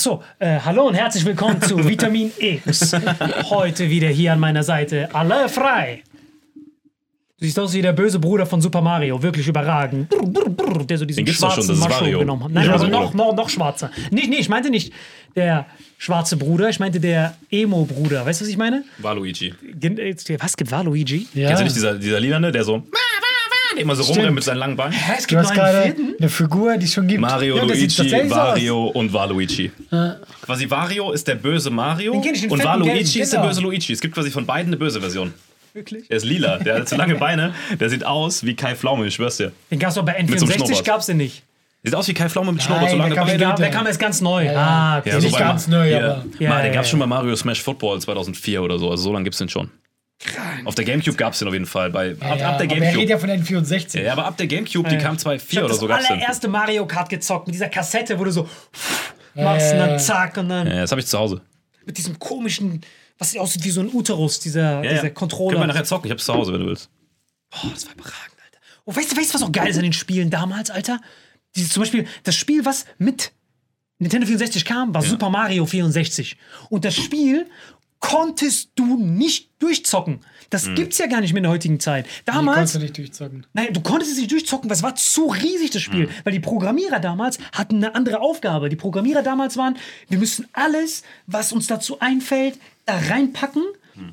Achso, äh, hallo und herzlich willkommen zu Vitamin X. Heute wieder hier an meiner Seite alle frei. Du siehst aus wie der böse Bruder von Super Mario, wirklich überragend. Brr, brr, brr, der so diesen Den schwarzen schon, Mushroom genommen hat. Nein, Ja, aber so noch, noch, noch schwarzer. Nicht, nee, ich meinte nicht der schwarze Bruder, ich meinte der Emo-Bruder. Weißt du, was ich meine? Waluigi. Gen- äh, Was gibt Waluigi? Kennst du nicht dieser, dieser Lilane, der so der immer so rumrennt mit seinen langen Beinen? Hä, es Du gibt hast noch gerade eine Figur, die es schon gibt. Mario, Ja, Luigi, so. Wario und Waluigi. Quasi Wario ist der böse Mario und Waluigi ist der genau. böse Luigi. Es gibt quasi von beiden eine böse Version. Wirklich? Der ist lila, der hat so lange Beine, der sieht aus wie Kai Pflaume, ich schwör's dir. Den gab's doch bei so einem N64, Schnurrbart. gab's den nicht. Sieht aus wie Kai Pflaume mit Schnurrbart, so lange der kam Beine. Der, der kam jetzt ganz neu. Ja, ja. Ah, okay. Ja, Nicht bei ganz Ma- neu, ja. aber- Ja, den ja, gab's ja. schon bei Mario Smash Football 2004 oder so, also so lange gibt's den schon. Auf der Gamecube gab's den auf jeden Fall. Bei, ab, Ja, ab der aber er redet Gamecube. ja von N64. Ja, aber ab der Gamecube, die kam Ich 2004 hab oder das so, gab's den. allererste Mario Kart gezockt mit dieser Kassette, wo du so machst und dann zack und dann Ja, das habe ich zu Hause. mit diesem komischen, was sieht aussieht wie so ein Uterus, dieser, Ja, dieser ja. Können Controller. wir nachher zocken, ich hab's zu Hause, wenn du willst. Boah, das war überragend, Alter. Und weißt du, weißt du, was auch geil ist an den Spielen damals, Alter? Dieses, zum Beispiel das Spiel, was mit Nintendo 64 kam, war Super Mario 64. Und das Spiel konntest du nicht durchzocken. Das Mhm. gibt's ja gar nicht mehr in der heutigen Zeit. Damals konntest du nicht durchzocken. Nein, du konntest es nicht durchzocken, weil es war zu riesig, das Spiel. Weil die Programmierer damals hatten eine andere Aufgabe. Die Programmierer damals waren, wir müssen alles, was uns dazu einfällt, da reinpacken.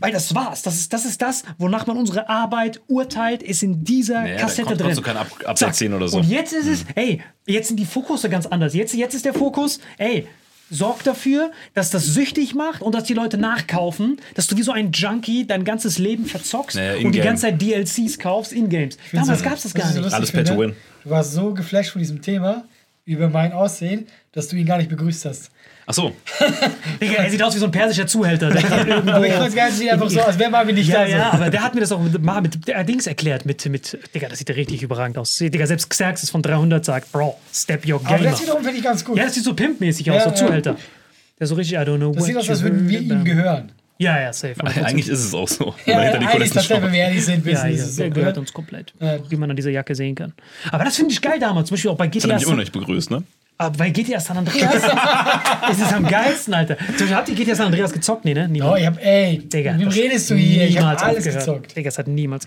Weil das war's. Das ist, das ist das, wonach man unsere Arbeit urteilt, ist in dieser Naja, da Kassette kon- drin. du kein Update Zack. ziehen oder so. Und jetzt ist es, ey, jetzt sind die Fokusse ganz anders. Jetzt, jetzt ist der Fokus, ey, sorg dafür, dass das süchtig macht und dass die Leute nachkaufen, dass du wie so ein Junkie dein ganzes Leben verzockst Naja, und die ganze Zeit DLCs kaufst in Games. Damals gab's das gar Was ich so nicht. Alles pay to win. Du warst so geflasht von diesem Thema, über mein Aussehen, dass du ihn gar nicht begrüßt hast. Ach so. Digga, er sieht aus wie so ein persischer Zuhälter. Hat Aber ich fand es sieht einfach so aus, wäre Marvin nicht ja, da. ja, so. aber der hat mir das auch mit, mal mit der Dings erklärt. Mit, mit, Digga, das sieht ja richtig überragend aus. Digga, selbst Xerxes von 300 sagt, Bro, step your Aber game das up. wiederum finde ich ganz gut. Ja, das sieht so pimpmäßig aus, Ja, so ja. Zuhälter. Der so richtig, I don't know das what sieht aus, als würden wir ihm gehören. Ja, ja, safe. Eigentlich ist es auch so. Ja, die eigentlich tatsächlich, wenn wir ehrlich sind, ja, wissen, ja, ist es so. der gehört oder? uns komplett, Ja. wie man an dieser Jacke sehen kann. Aber das finde ich geil damals, zum Beispiel auch bei Hat er GTA, mich immer noch nicht begrüßt, ne? Aber bei GTA San Andreas ist es am geilsten, Alter. Zum Beispiel, habt ihr GTA San Andreas gezockt? Nee, ne? Niemand. Oh, ich hab, ey, Digga, mit wem redest du hier? Ich hab niemals alles aufgehört. gezockt. Digga, das hat niemals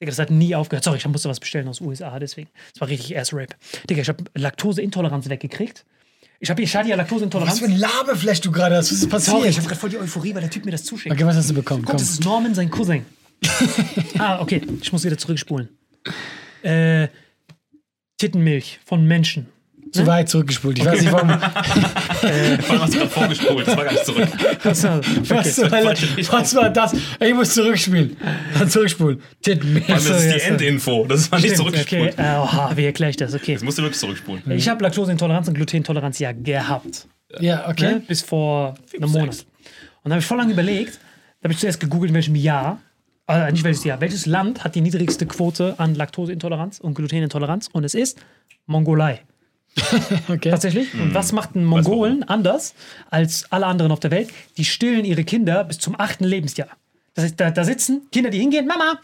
Digga, das hat nie aufgehört. Sorry, ich musste was bestellen aus USA, deswegen. Das war richtig Ass-Rap. Digga, ich habe Laktoseintoleranz weggekriegt. Ich habe hier Shadi ja Was Laktoseintoleranz. für ein Labeflash du gerade hast. Was ist passiert? Sorry, ich habe gerade voll die Euphorie, weil der Typ mir das zuschickt. okay, was hast du bekommen? Guck, Komm. das ist Norman, sein Cousin. ah, okay. Ich muss wieder zurückspulen. Äh, Tittenmilch von Menschen. Zu weit zurückgespult. Ich weiß nicht, warum. Vor allem hast du gerade vorgespult. Das war gar nicht zurück. Was, war- Was, was war das? Ich muss zurückspielen. Zurückspulen. Tittenmehl. Vor allem, das ist die. Endinfo. Das war nicht Stimmt, okay. zurückgespult. Äh, oha, wie erkläre ich das? Okay. Jetzt musst du wirklich zurückspulen. Ich habe Laktoseintoleranz und Glutenintoleranz ja gehabt. Ja, Ne? okay. Bis vor einem Monat. Und da habe ich voll lange überlegt. Da habe ich zuerst gegoogelt, in welchem Jahr. Äh, nicht welches Jahr. Welches Land hat die niedrigste Quote an Laktoseintoleranz und Glutenintoleranz? Und es ist Mongolei. okay. Tatsächlich. Und was macht ein Mongolen anders als alle anderen auf der Welt? Die stillen ihre Kinder bis zum achten Lebensjahr. Das heißt, da, da sitzen Kinder, die hingehen, Mama!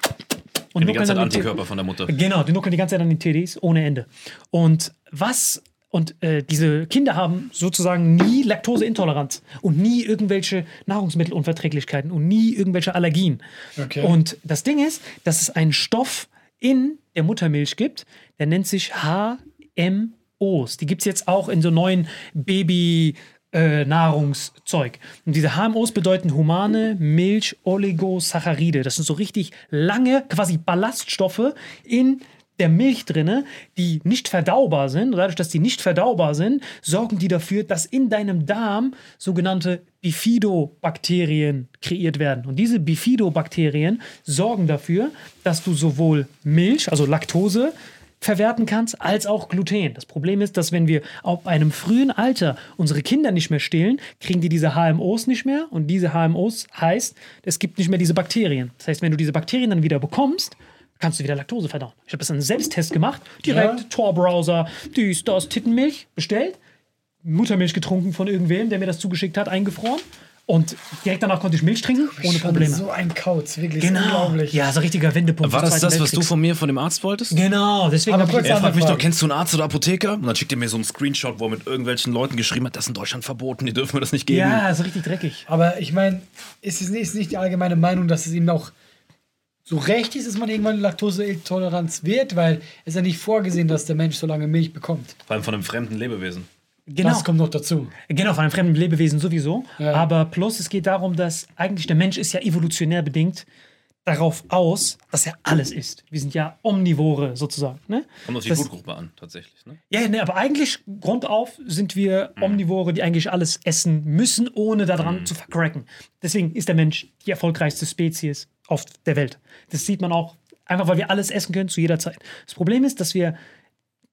Und Die ganze Zeit Antikörper von der Mutter. Genau, die nuckeln die ganze Zeit an den TDs ohne Ende. Und was und äh, diese Kinder haben sozusagen nie Laktoseintoleranz und nie irgendwelche Nahrungsmittelunverträglichkeiten und nie irgendwelche Allergien. Okay. Und das Ding ist, dass es einen Stoff in der Muttermilch gibt, der nennt sich HMOs. Die gibt es jetzt auch in so neuen Baby- äh, Nahrungszeug. Und diese HMOs bedeuten humane Milch-Oligosaccharide. Das sind so richtig lange, quasi Ballaststoffe in der Milch drinne, die nicht verdaubar sind. Dadurch, dass die nicht verdaubar sind, sorgen die dafür, dass in deinem Darm sogenannte Bifidobakterien kreiert werden. Und diese Bifidobakterien sorgen dafür, dass du sowohl Milch, also Laktose, verwerten kannst, als auch Gluten. Das Problem ist, dass wenn wir auf einem frühen Alter unsere Kinder nicht mehr stillen, kriegen die diese HMOs nicht mehr. Und diese HMOs heißt, es gibt nicht mehr diese Bakterien. Das heißt, wenn du diese Bakterien dann wieder bekommst, kannst du wieder Laktose verdauen. Ich habe das einen Selbsttest gemacht, direkt Ja. Tor-Browser, dies, das, Tittenmilch bestellt, Muttermilch getrunken von irgendwem, der mir das zugeschickt hat, eingefroren. Und direkt danach konnte ich Milch trinken, ohne Probleme. So ein Kauz, wirklich genau. unglaublich. Ja, so ein richtiger Wendepunkt. War das das, was du von mir, von dem Arzt wolltest? Genau, deswegen habe ich Er fragt mich doch, kennst du einen Arzt oder Apotheker? Und dann schickt er mir so einen Screenshot, wo er mit irgendwelchen Leuten geschrieben hat, das ist in Deutschland verboten, die dürfen mir das nicht geben. Ja, so richtig dreckig. Aber ich meine, ist es nicht, ist nicht die allgemeine Meinung, dass es ihm auch so recht ist, dass man irgendwann Laktoseintoleranz wird, weil es ja nicht vorgesehen, dass der Mensch so lange Milch bekommt. Vor allem von einem fremden Lebewesen. Genau. Das kommt noch dazu. Genau, von einem fremden Lebewesen sowieso. Ja. Aber plus es geht darum, dass eigentlich der Mensch ist ja evolutionär bedingt darauf aus, dass er alles isst. Wir sind ja Omnivore sozusagen. Ne? Kommt auf die Blutgruppe an, tatsächlich. Ne? Ja, ne, aber eigentlich grundauf sind wir Omnivore, die eigentlich alles essen müssen, ohne daran zu vercracken. Deswegen ist der Mensch die erfolgreichste Spezies auf der Welt. Das sieht man auch einfach, weil wir alles essen können zu jeder Zeit. Das Problem ist, dass wir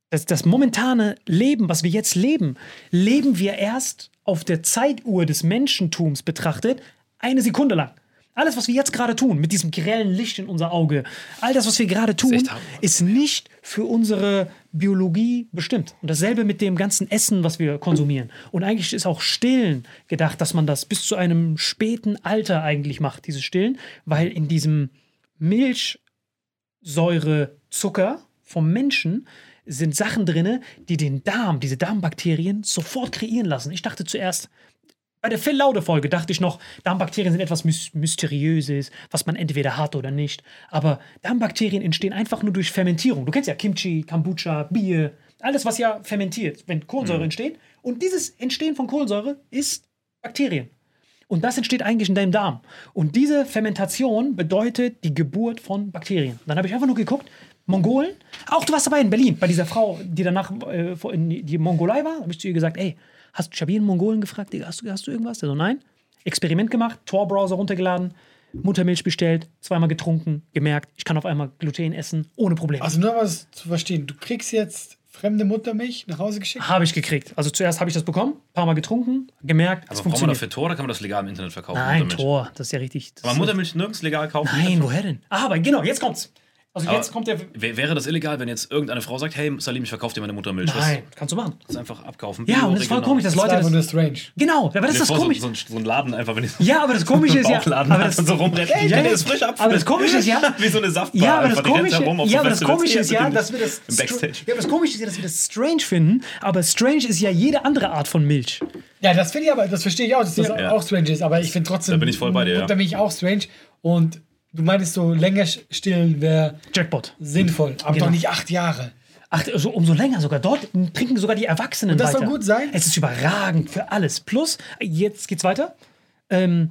das, das momentane Leben, was wir jetzt leben, leben wir erst auf der Zeituhr des Menschentums betrachtet, eine Sekunde lang. Alles, was wir jetzt gerade tun, mit diesem grellen Licht in unser Auge, all das, was wir gerade tun, Mann. ist nicht für unsere Biologie bestimmt. Und dasselbe mit dem ganzen Essen, was wir konsumieren. Und eigentlich ist auch Stillen gedacht, dass man das bis zu einem späten Alter eigentlich macht, dieses Stillen, weil in diesem Milchsäurezucker vom Menschen sind Sachen drin, die den Darm, diese Darmbakterien sofort kreieren lassen. Ich dachte zuerst, bei der Phil Laude Folge dachte ich noch, Darmbakterien sind etwas Mys Mysteriöses, was man entweder hat oder nicht. Aber Darmbakterien entstehen einfach nur durch Fermentierung. Du kennst ja Kimchi, Kombucha, Bier, alles, was ja fermentiert, wenn Kohlensäure entsteht. Und dieses Entstehen von Kohlensäure ist Bakterien. Und das entsteht eigentlich in deinem Darm. Und diese Fermentation bedeutet die Geburt von Bakterien. Dann habe ich einfach nur geguckt, Mongolen, auch du warst dabei in Berlin, bei dieser Frau, die danach äh, in die Mongolei war, habe ich zu ihr gesagt, ey, hast, ich habe jeden Mongolen gefragt, Digga, hast du, hast du irgendwas? Der so, nein. Experiment gemacht, Tor-Browser runtergeladen, Muttermilch bestellt, zweimal getrunken, gemerkt, ich kann auf einmal Gluten essen, ohne Probleme. Also nur was zu verstehen, du kriegst jetzt fremde Muttermilch nach Hause geschickt? Habe ich gekriegt. Also zuerst habe ich das bekommen, ein paar Mal getrunken, gemerkt, es Also braucht man funktioniert. dafür Tor oder kann man das legal im Internet verkaufen? Nein? Tor, das ist ja richtig. Das Kann man ist- Muttermilch nirgends legal kaufen? Nein, woher denn? Ah, aber genau, jetzt kommt's. Also Aber jetzt kommt der. wär- Wäre das illegal, wenn jetzt irgendeine Frau sagt, hey Salim, ich verkaufe dir meine Muttermilch? Nein, kannst du machen. Das ist einfach abkaufen. Ja, Bio, und das ist voll regional. komisch, dass Das war Leute einfach das. nur strange. Genau, aber das ist das vor, so, komisch. so, so ein Laden einfach, wenn ich Ja, aber das Komische ist ja. Aber das, so rumrennt. Hey, Ja, das frisch ab? aber das Komische ist ja. Wie so eine Saftbar. Ja, aber das Komische, ja, aber das. Komische ist ja, dass wir das. im Backstage. Ja, aber das Komische ist ja, dass wir das strange finden. Aber strange ist ja jede andere Art von Milch. Ja, das finde ich aber, das verstehe ich auch, dass das Ja. auch strange ist, aber ich finde trotzdem Da bin ich voll bei dir, ja. Muttermilch auch strange. Und du meintest so, länger stillen wäre Jackpot. sinnvoll, aber Genau. doch nicht acht Jahre. Ach, also umso länger sogar. Dort trinken sogar die Erwachsenen Und das soll weiter. gut sein? Es ist überragend für alles. Plus, jetzt geht's weiter. Ähm,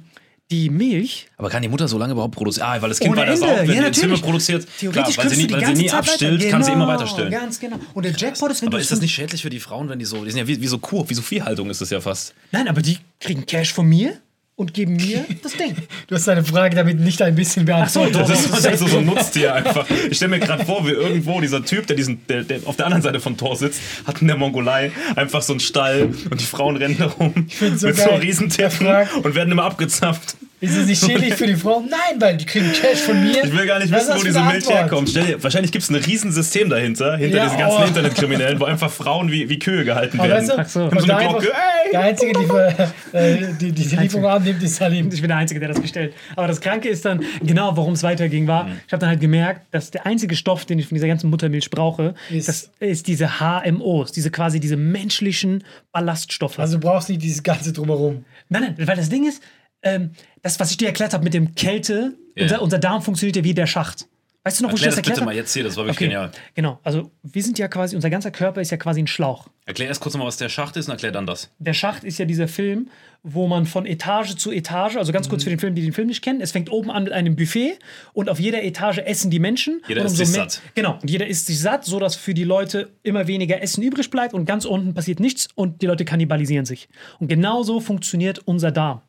die Milch. Aber kann die Mutter so lange überhaupt produzieren? Ah, weil das Kind Ohne weiter saugt, wenn Ja, die Enzyme natürlich. produziert. Theoretisch Klar, weil sie, nie, weil sie nie abstillt, kann sie immer Genau, weiter stillen. Ganz genau. Und der Jackpot ist, wenn Aber du ist das nicht schädlich für die Frauen, wenn die so, die sind ja wie, wie so Kuh, wie so Viehhaltung ist das ja fast. Nein, aber die kriegen Cash von mir und geben mir das Ding. Du hast deine Frage damit nicht ein bisschen beantwortet. Ach so, Das ist, das ist so ein Nutztier einfach. Ich stelle mir gerade vor, wie irgendwo dieser Typ, der, diesen, der, der auf der anderen Seite von Tor sitzt, hat in der Mongolei einfach so einen Stall und die Frauen rennen da rum so mit so geil. Der fragt- und werden immer abgezapft. Ist es nicht schädlich für die Frauen? Nein, weil die kriegen Cash von mir. Ich will gar nicht Was wissen, wo diese Milch herkommt. Stell dir, wahrscheinlich gibt es ein Riesensystem dahinter, hinter Ja, diesen ganzen oh. Internetkriminellen, wo einfach Frauen wie, wie Kühe gehalten Aber werden. weißt du, Ach so. so der, eine einfach, Glocke, ey! der Einzige, die, für, äh, die, die die Lieferung annimmt, ist Salim. Ich bin der Einzige, der das bestellt. Aber das Kranke ist dann, genau warum es weiterging, war, ich habe dann halt gemerkt, dass der einzige Stoff, den ich von dieser ganzen Muttermilch brauche, Ist- das ist diese HMOs, diese quasi diese menschlichen Ballaststoffe. Also du brauchst nicht dieses Ganze drumherum. Nein, nein, weil das Ding ist, ähm, das, was ich dir erklärt habe mit dem Kälte, Ja. unser, unser Darm funktioniert ja wie der Schacht. Weißt du noch, wo Erklär ich das das bitte erklärt mal jetzt hier, das war wirklich Okay, genial. genau. Also wir sind ja quasi, unser ganzer Körper ist ja quasi ein Schlauch. Erklär erst kurz nochmal, was der Schacht ist und erklär dann das. Der Schacht ist ja dieser Film, wo man von Etage zu Etage, also ganz kurz Mhm. für den Film, die den Film nicht kennen, es fängt oben an mit einem Buffet und auf jeder Etage essen die Menschen. Jeder und umso sich satt. Genau, und jeder isst sich satt, sodass für die Leute immer weniger Essen übrig bleibt und ganz unten passiert nichts und die Leute kannibalisieren sich. Und genauso funktioniert unser Darm.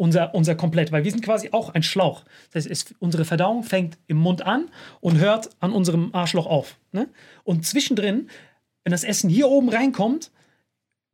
Unser, unser komplett, weil wir sind quasi auch ein Schlauch. Das heißt, es, unsere Verdauung fängt im Mund an und hört an unserem Arschloch auf. Ne? Und zwischendrin, wenn das Essen hier oben reinkommt,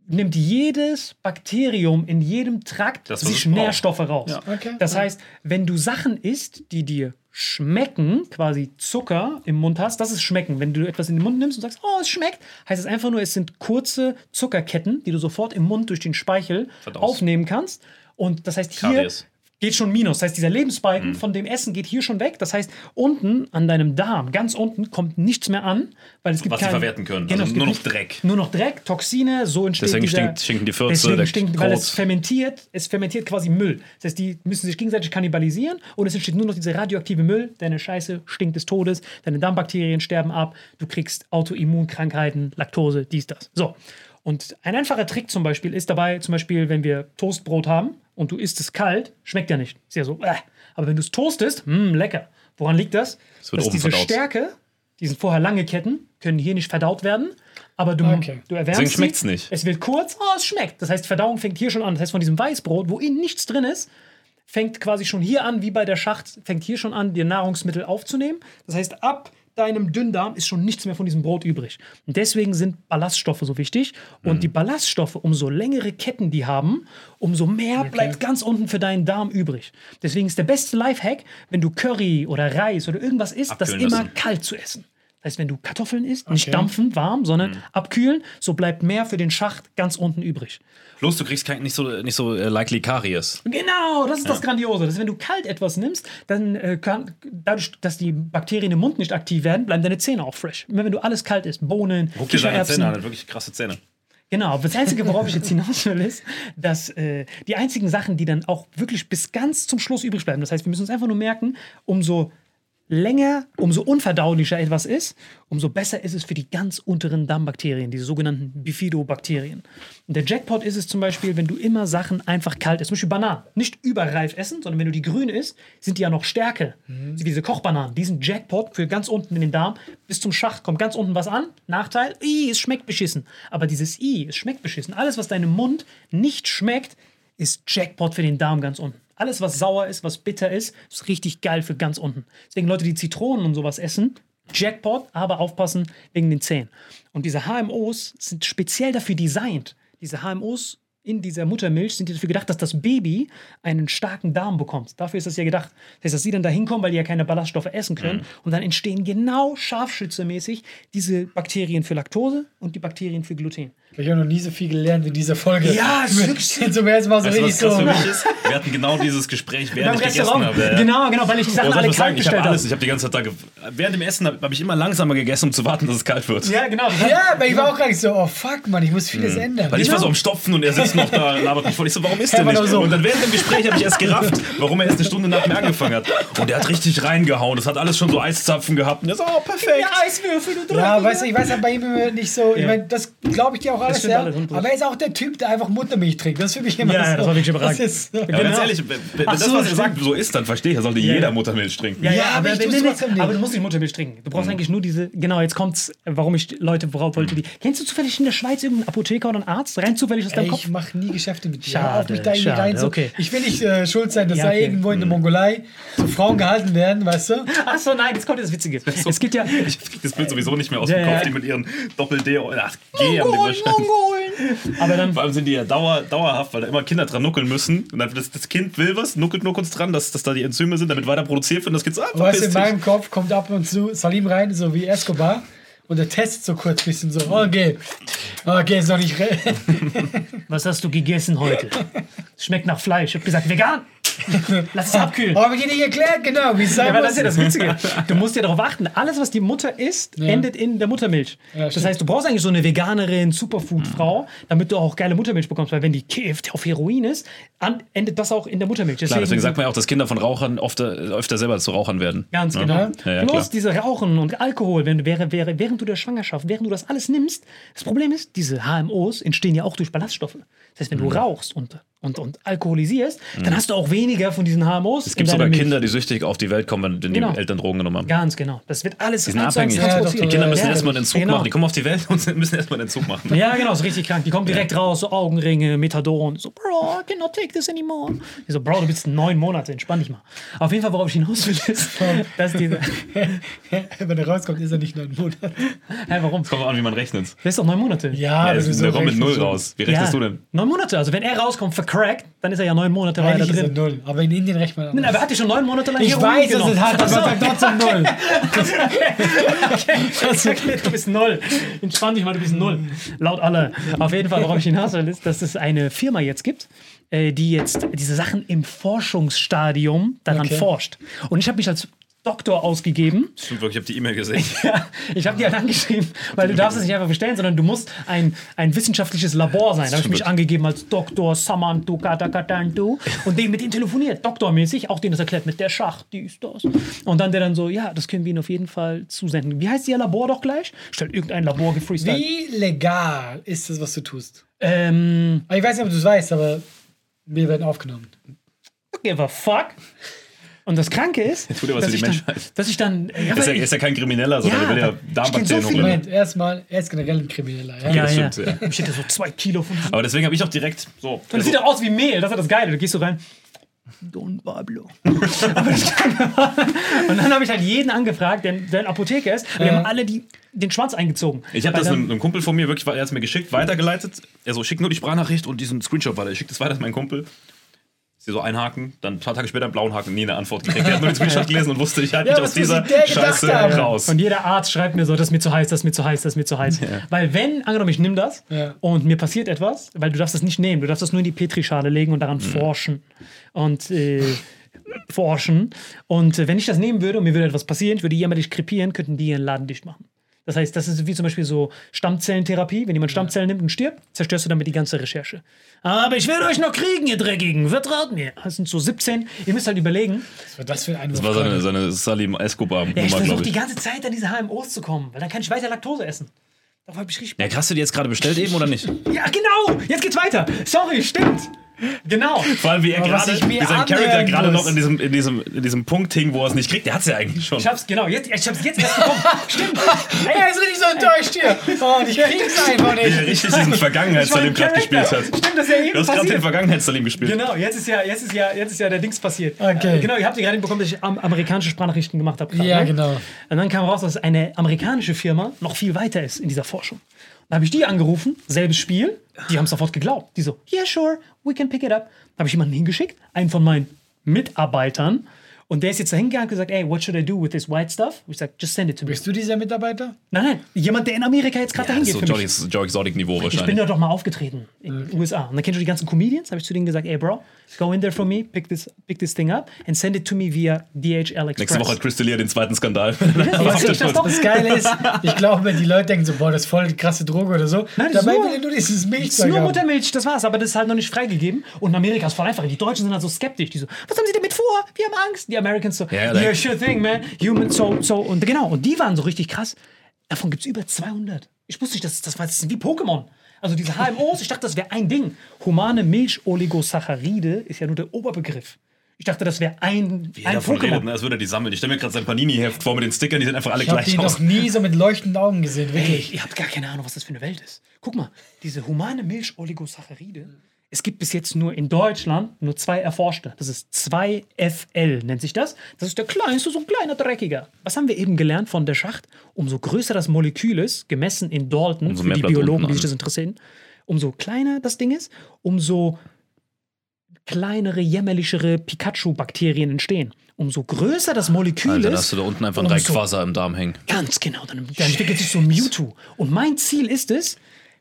nimmt jedes Bakterium in jedem Trakt Das, sich es braucht. Nährstoffe raus. Ja. Okay. Das heißt, wenn du Sachen isst, die dir schmecken, quasi Zucker im Mund hast, das ist schmecken. Wenn du etwas in den Mund nimmst und sagst, oh, es schmeckt, heißt es einfach nur, es sind kurze Zuckerketten, die du sofort im Mund durch den Speichel Verdaust. aufnehmen kannst. Und das heißt, hier Karies. geht schon Minus. Das heißt, dieser Lebensbalken Mhm. von dem Essen geht hier schon weg. Das heißt, unten an deinem Darm, ganz unten, kommt nichts mehr an, weil es gibt Was sie kein- verwerten können. Genau, Also nur noch Dreck. Nur noch Dreck, Toxine, so entsteht Deswegen dieser, stinkt- stinken die Fürze, Deswegen stinkt, weil es fermentiert, es fermentiert quasi Müll. Das heißt, die müssen sich gegenseitig kannibalisieren und es entsteht nur noch dieser radioaktive Müll. Deine Scheiße stinkt des Todes, deine Darmbakterien sterben ab, du kriegst Autoimmunkrankheiten, Laktose, dies, das. So. Und ein einfacher Trick zum Beispiel ist dabei, zum Beispiel, wenn wir Toastbrot haben und du isst es kalt, schmeckt ja nicht. Ist ja so, äh. aber wenn du es toastest, mh, lecker. Woran liegt das? Es wird Dass diese verdaut. Stärke, die sind vorher lange Ketten, können hier nicht verdaut werden, aber du, Okay. du erwärmst Deswegen sie. schmeckt's nicht. Es wird kurz, oh, es schmeckt. Das heißt, Verdauung fängt hier schon an. Das heißt, von diesem Weißbrot, wo innen nichts drin ist, fängt quasi schon hier an, wie bei der Schacht, fängt hier schon an, dir Nahrungsmittel aufzunehmen. Das heißt, ab deinem Dünndarm ist schon nichts mehr von diesem Brot übrig. Und deswegen sind Ballaststoffe so wichtig. Und die Ballaststoffe, umso längere Ketten die haben, umso mehr bleibt ganz unten für deinen Darm übrig. Deswegen ist der beste Lifehack, wenn du Curry oder Reis oder irgendwas isst, das Abkühlen immer lassen. kalt zu essen. Heißt, wenn du Kartoffeln isst, nicht Okay. dampfen, warm, sondern abkühlen, so bleibt mehr für den Schacht ganz unten übrig. Bloß du kriegst kein, nicht so, nicht so äh, likely Karies. Genau, das ist das Grandiose. Das ist, wenn du kalt etwas nimmst, dann äh, kann, dadurch, dass die Bakterien im Mund nicht aktiv werden, bleiben deine Zähne auch fresh. Immer wenn du alles kalt isst, Bohnen, Guck dir seine Kichererbsen. Zähne an, wirklich krasse Zähne. Genau, aber das Einzige, worauf ich jetzt hinaus will, ist, dass äh, die einzigen Sachen, die dann auch wirklich bis ganz zum Schluss übrig bleiben, das heißt, wir müssen uns einfach nur merken, umso länger, umso unverdaulicher etwas ist, umso besser ist es für die ganz unteren Darmbakterien, diese sogenannten Bifidobakterien. Und der Jackpot ist es zum Beispiel, wenn du immer Sachen einfach kalt isst, zum Beispiel Bananen, nicht überreif essen, sondern wenn du die grün isst, sind die ja noch stärker. Mhm. Wie diese Kochbananen, diesen Jackpot für ganz unten in den Darm, bis zum Schacht kommt ganz unten was an. Nachteil, i, es schmeckt beschissen. Aber dieses i, es schmeckt beschissen. Alles, was deinem Mund nicht schmeckt, ist Jackpot für den Darm ganz unten. Alles, was sauer ist, was bitter ist, ist richtig geil für ganz unten. Deswegen Leute, die Zitronen und sowas essen, Jackpot, aber aufpassen wegen den Zähnen. Und diese HMOs sind speziell dafür designt. Diese HMOs in dieser Muttermilch sind die dafür gedacht, dass das Baby einen starken Darm bekommt. Dafür ist das ja gedacht. Das heißt, dass sie dann da hinkommen, weil die ja keine Ballaststoffe essen können. Und dann entstehen genau scharfschützermäßig diese Bakterien für Laktose und die Bakterien für Gluten. Ich habe noch nie so viel gelernt wie in dieser Folge. Ja, es ist wirklich- Zum ersten Mal so Weißt richtig so. für mich ist? Wir hatten genau dieses Gespräch, während ich gegessen habe. ja. Genau, genau, weil ich die Sachen Oh, alle sagen? kalt Ich habe gestellt alles, habe. ich habe die ganze Zeit da. Während dem Essen habe hab ich immer langsamer gegessen, um zu warten, dass es kalt wird. Ja, genau. Ja, aber ich war auch gar nicht so, oh fuck, Mann, ich muss vieles ändern. Weil ich war Genau. so am Stopfen und er sitzt noch da, labert mich voll. Ich so, warum isst Ja, der nicht? so. Und dann während dem Gespräch habe ich erst gerafft, warum er erst eine Stunde nach mir angefangen hat. Und er hat richtig reingehauen. Das hat alles schon so Eiszapfen gehabt. Und er so, oh, perfekt. Ja, Eiswürfel, du Ja, weißt du, ich weiß halt bei ihm nicht so, ich Ja. meine, das glaube ich dir auch alles, ja. alles, 100%. aber er ist auch der Typ, der einfach Muttermilch trinkt. Das ist für mich immer Ja, so. ja, das war wirklich überragend. Das ist so. Ja, aber ganz Genau. ehrlich, wenn, das, was er sagt, so ist, dann verstehe ich, da sollte Ja, jeder ja. Muttermilch trinken. Ja, ja, Ja, aber aber, nee, nee, aber du musst nicht Muttermilch trinken. Du brauchst eigentlich nur diese, genau, jetzt kommt's, warum ich Leute worauf wollte die. Kennst du zufällig in der Schweiz irgendeinen Apotheker oder einen Arzt? Rein zufällig aus Ey, deinem Kopf? Ich mache nie Geschäfte mit dir. Schade, mich da schade, rein. So. okay. Ich will nicht äh, schuld sein, dass Ja, da okay. irgendwo in der Mongolei so Frauen gehalten werden, weißt du? Achso, nein, jetzt kommt das Witzige. Es gibt ja. Ich krieg das Bild sowieso nicht mehr aus Ja, dem Kopf, ja. die mit ihren Doppel-D, ach, G haben die wahrscheinlich. Aber dann. Vor allem sind die ja dauer, dauerhaft, weil da immer Kinder dran nuckeln müssen. Und dann das, das Kind will was, nuckelt nur kurz dran, dass, dass da die Enzyme sind, damit weiter produziert wird. Und das so, ah, Aber weißt du, in meinem Kopf kommt ab und zu Salim rein, so wie Escobar. Und er testet so kurz ein bisschen so, okay, okay, ist noch nicht Was hast du gegessen heute? Schmeckt nach Fleisch. Ich hab gesagt, vegan. Lass es abkühlen. Habe ich dir nicht erklärt, genau, wie es sein Ja, aber muss. das ist ja das Witzige. Du musst ja darauf achten, alles, was die Mutter isst, endet in der Muttermilch. Ja, das heißt, du brauchst eigentlich so eine Veganerin, Superfood-Frau, damit du auch geile Muttermilch bekommst. Weil wenn die kifft, auf Heroin ist, an, endet das auch in der Muttermilch. Klar, deswegen sagt man ja auch, dass Kinder von Rauchern oft, öfter selber zu Rauchern werden. Ganz Ja. genau. Ja, ja, Bloß klar. diese Rauchen und Alkohol, wenn du, wäre, wäre, während du der Schwangerschaft, während du das alles nimmst, das Problem ist, diese HMOs entstehen ja auch durch Ballaststoffe. Das heißt, wenn Mhm. du rauchst und, und, und alkoholisierst, dann hast du auch weniger von diesen HMOs. Es gibt sogar Kinder, die süchtig auf die Welt kommen, wenn Genau. die Eltern Drogen genommen haben. Ganz genau. Das wird alles Die sind abhängig. Ja, doch, Die Kinder müssen Ja, erstmal den Zug genau. machen. Die kommen auf die Welt und müssen erstmal den Zug machen. Ja, genau, ist richtig krank. Die kommen direkt raus, so Augenringe, Methadon. So, Bro, I cannot take this anymore. Ich so, Bro, du bist neun Monate, entspann dich mal. Auf jeden Fall, worauf ich hinaus will, ist, dass diese. Wenn er rauskommt, ist er nicht neun Monate. Hä, warum? Kommt drauf an, wie man rechnet. Der ist doch neun Monate. Ja, Ja, es- der kommt mit rechnest null du? raus. Wie rechnest du denn? Neun Monate. Also, wenn er rauskommt vercrackt, dann ist er ja neun Monate weiter Eigentlich ist er drin. null. Aber in Indien rechnet man Nein, aber er hat ja schon neun Monate lang Ich weiß, dass es hat, aber Ach sagt trotzdem null. so. okay, du bist null. Entspann dich mal, du bist null. Laut aller. Auf jeden Fall, worauf ich hinaus will, ist, dass es eine Firma jetzt gibt, äh, die jetzt diese Sachen im Forschungsstadium daran Okay. forscht. Und ich habe mich als Doktor ausgegeben. Stimmt wirklich, ich habe die E-Mail gesehen. Ja, ich habe die halt angeschrieben, weil du darfst es nicht einfach bestellen, sondern du musst ein, ein wissenschaftliches Labor sein. Da habe ich mich angegeben als Dr. Samantu Katakatantu und den mit ihm telefoniert, doktormäßig, auch denen das erklärt mit der Schacht, die ist das. Und dann der dann so, ja, das können wir Ihnen auf jeden Fall zusenden. Wie heißt Ihr Labor doch gleich? Stellt irgendein Labor gefreestylt. Wie legal ist das, was du tust? Ähm, Ich weiß nicht, ob du es weißt, aber wir werden aufgenommen. give a fuck. Und das Kranke ist, tut er was dass, für ich die dann, Menschheit. dass ich dann, ja, Er ist er ist ja kein Krimineller, sondern Ja, er will ja da steht so Darmbakterien. Moment, erstmal, er ist generell ein Krimineller. Ja? ja, das ja. stimmt, ja. Ich hätte so zwei Kilo von Aber deswegen habe ich auch direkt so. Und das also, sieht doch aus wie Mehl, das ist das Geile. Du gehst so rein. Don Pablo. Und dann habe ich halt jeden angefragt, der, der ein Apotheker ist. Und Ja. haben alle die, den Schwanz eingezogen. ich habe das einem, einem Kumpel von mir wirklich, er hat es mir geschickt, weitergeleitet. Er so, schick nur die Sprachnachricht und diesen Screenshot weiter. Ich schicke das weiter an meinen Kumpel. Sie so einhaken, dann ein paar Tage später einen blauen Haken, nie eine Antwort gekriegt. Er hat nur den Screenshot gelesen und wusste, ich halte Ja, mich aus dieser Scheiße haben? raus. Und jeder Arzt schreibt mir so, das ist mir zu heiß, das ist mir zu heiß, das ist mir zu heiß. Weil wenn, angenommen, ich nehme das Ja. und mir passiert etwas, weil du darfst das nicht nehmen, du darfst das nur in die Petrischale legen und daran forschen. Und äh, forschen. Und äh, wenn ich das nehmen würde und mir würde etwas passieren, ich würde jemanden krepieren, könnten die ihren Laden dicht machen. Das heißt, das ist wie zum Beispiel so Stammzellentherapie. Wenn jemand Stammzellen nimmt und stirbt, zerstörst du damit die ganze Recherche. Aber ich werde euch noch kriegen, ihr Dreckigen. Vertraut mir. Das sind so 17. Ihr müsst halt überlegen. Was war das für ein? Das war seine, seine Salim Escobar-Nummer, Ja, ich versuche die ganze Zeit an diese HMOs zu kommen, weil dann kann ich weiter Laktose essen. Darauf habe ich richtig Ja, hast du die jetzt gerade bestellt eben oder nicht? Ja, genau! Jetzt geht's weiter. Sorry, stimmt. Genau. Vor allem, wie er gerade, wie sein Charakter gerade noch in diesem, in, diesem, in diesem Punkt hing, wo er es nicht kriegt. Der hat es ja eigentlich schon. Ich hab's, genau, jetzt, ich hab's jetzt erst bekommen. Stimmt. Er ist richtig so enttäuscht hier. Oh, und ich krieg's einfach Wie er nicht. richtig diesen Vergangenheitssalim gerade gespielt hat. Stimmt, das ist ja eben Du hast gerade den. Vergangenheitssalim gespielt. Genau, jetzt ist ja, jetzt ist ja, jetzt ist ja der Dings passiert. Okay. Äh, genau, ihr habt ja gerade bekommen, dass ich am, amerikanische Sprachnachrichten gemacht habe. Ja, ne? genau. Und dann kam raus, dass eine amerikanische Firma noch viel weiter ist in dieser Forschung. Dann habe ich die angerufen, selbes Spiel. Die haben sofort geglaubt. Die so, yeah, sure, we can pick it up. Habe ich jemanden hingeschickt, einen von meinen Mitarbeitern. Und der ist jetzt da hingegangen und gesagt, ey, what should I do with this white stuff? Ich sag, just send it to me. Bist du dieser Mitarbeiter? Nein, nein, jemand, der in Amerika jetzt gerade Ja, dahin ist geht so Joe, mich. Ex- Joe Exotic-Niveau Ich bin wahrscheinlich. da doch mal aufgetreten in den USA. Und dann kennst du die ganzen Comedians. Habe ich zu denen gesagt, ey, Bro, go in there for me, pick this, pick this thing up and send it to me via DHL Express. Nächste Woche hat Chris D'Elia den zweiten Skandal. Ja, das? Das Geile ist, ich glaube, die Leute denken so, boah, das ist voll die krasse Droge oder so. Nein, das ist Dabei nur- will nur dieses Das ist Milchzeug nur. Muttermilch, das war's, aber das ist halt noch nicht freigegeben. Und in Amerika ist voll einfach. Die Deutschen sind halt so skeptisch. Die so, was haben sie damit vor? Wir haben Angst. Die Americans so, yeah, like- sure thing, man. Human, so, so. Und genau, und die waren so richtig krass. Davon gibt's über 200. Ich wusste nicht, das, das, das sind wie Pokémon. Also diese HMOs, ich dachte, das wäre ein Ding. Humane Milchooligosaccharide ist ja nur der Oberbegriff. Ich dachte, das wäre ein, Wie ein davon redet, Pokémon. ne, als würde er die sammeln. Ich stelle mir gerade sein Panini-Heft vor mit den Stickern, die sehen einfach alle Ich habe gleich die aus. noch nie so mit leuchtenden Augen gesehen, wirklich. ihr habt gar keine Ahnung, was das für eine Welt ist. Guck mal, diese humane Milchooligosaccharide, es gibt bis jetzt nur in Deutschland nur zwei erforschte. Das ist 2FL, nennt sich das. Das ist der kleinste, so ein kleiner Dreckiger. Was haben wir eben gelernt von der Schacht? Umso größer das Molekül ist, gemessen in Dalton, Umso für die Biologen, die sich das interessieren, umso kleiner das Ding ist, umso kleinere, jämmerlichere Pikachu-Bakterien entstehen. Umso größer das Molekül Alter, ist, dann hast du da unten einfach ein Dreiquasser im Darm hängen. Ganz genau, dann, dann entwickelt sich so ein Mewtwo. Und mein Ziel ist es,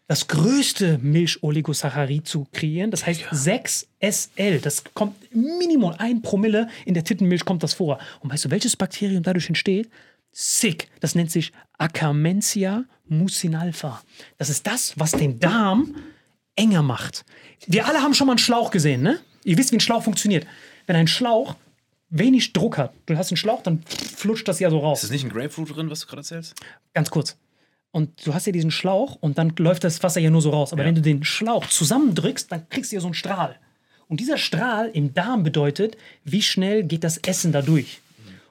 das größte Milcholigosaccharid zu kreieren. Das heißt 6SL. Das kommt Minimum ein Promille in der Tittenmilch kommt das vor. Und weißt du, welches Bakterium dadurch entsteht? Sick. Das nennt sich Akamentia mucinalpha. Das ist das, was den Darm enger macht. Wir alle haben schon mal einen Schlauch gesehen, ne? Ihr wisst, wie ein Schlauch funktioniert. Wenn ein Schlauch wenig Druck hat, du hast einen Schlauch, dann flutscht das ja so raus. Ist nicht ein Grapefruit drin, was du gerade erzählst? Ganz kurz. Und du hast ja diesen Schlauch und dann läuft das Wasser ja nur so raus. Aber wenn du den Schlauch zusammendrückst, dann kriegst du ja so einen Strahl. Und dieser Strahl im Darm bedeutet, wie schnell geht das Essen da durch.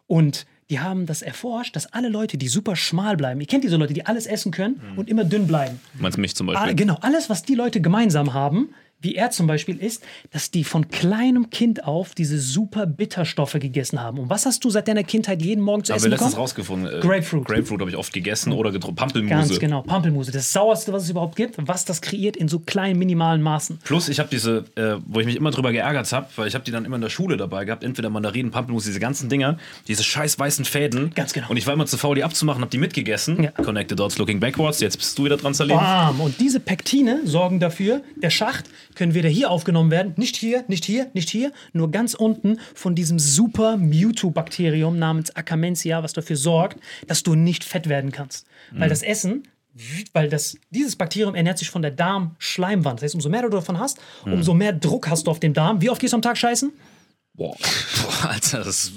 Und die haben das erforscht, dass alle Leute, die super schmal bleiben, ihr kennt diese Leute, die alles essen können und immer dünn bleiben. Du meinst mich zum Ah, Beispiel? genau, alles, was die Leute gemeinsam haben, wie er zum Beispiel ist, dass die von kleinem Kind auf diese super Bitterstoffe gegessen haben. Und was hast du seit deiner Kindheit jeden Morgen zu Haben essen bekommen? rausgefunden. Äh, Grapefruit. Grapefruit habe ich oft gegessen oder getrunken. Pampelmuse. Ganz genau, Pampelmuse. Das sauerste, was es überhaupt gibt, was das kreiert in so kleinen, minimalen Maßen. Plus, ich habe diese, äh, wo ich mich immer drüber geärgert habe, weil ich habe die dann immer in der Schule dabei gehabt, entweder Mandarinen, Pampelmus, diese ganzen Dinger, diese scheiß weißen Fäden. Ganz genau. Und ich war immer zu faul, die abzumachen, habe die mitgegessen. Ja. Connected Dots Looking Backwards, jetzt bist du wieder dran, Salim. Bam! Und diese Pektine sorgen dafür, der Schacht können weder hier aufgenommen werden, nicht hier, nicht hier, nicht hier, nur ganz unten von diesem super Mewtwo-Bakterium namens Akamentia, was dafür sorgt, dass du nicht fett werden kannst. Weil das Essen, weil das, dieses Bakterium ernährt sich von der Darmschleimwand. Das heißt, umso mehr du davon hast, umso mehr Druck hast du auf dem Darm. Wie oft gehst du am Tag scheißen? Boah. Boah, Alter, das